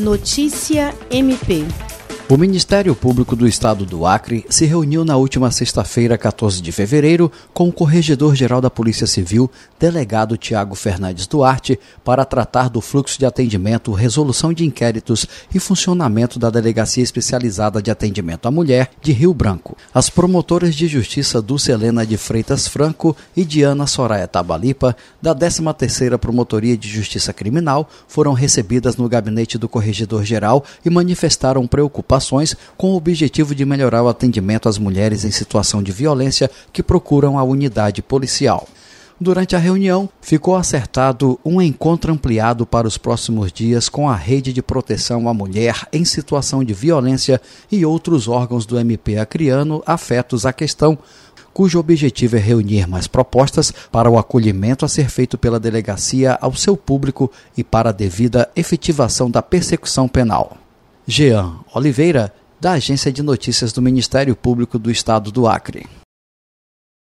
Notícia MP. O Ministério Público do Estado do Acre se reuniu na última sexta-feira, 14 de fevereiro, com o Corregedor-Geral da Polícia Civil, delegado Tiago Fernandes Duarte, para tratar do fluxo de atendimento, resolução de inquéritos e funcionamento da Delegacia Especializada de Atendimento à Mulher de Rio Branco. As promotoras de justiça Dulce Helena de Freitas Franco e Diana Soraya Tabalipa, da 13ª Promotoria de Justiça Criminal, foram recebidas no gabinete do Corregedor-Geral e manifestaram preocupação ações com o objetivo de melhorar o atendimento às mulheres em situação de violência que procuram a unidade policial. Durante a reunião, ficou acertado um encontro ampliado para os próximos dias com a Rede de Proteção à Mulher em Situação de Violência e outros órgãos do MP acriano afetos à questão, cujo objetivo é reunir mais propostas para o acolhimento a ser feito pela delegacia ao seu público e para a devida efetivação da persecução penal. Jean Oliveira, da Agência de Notícias do Ministério Público do Estado do Acre.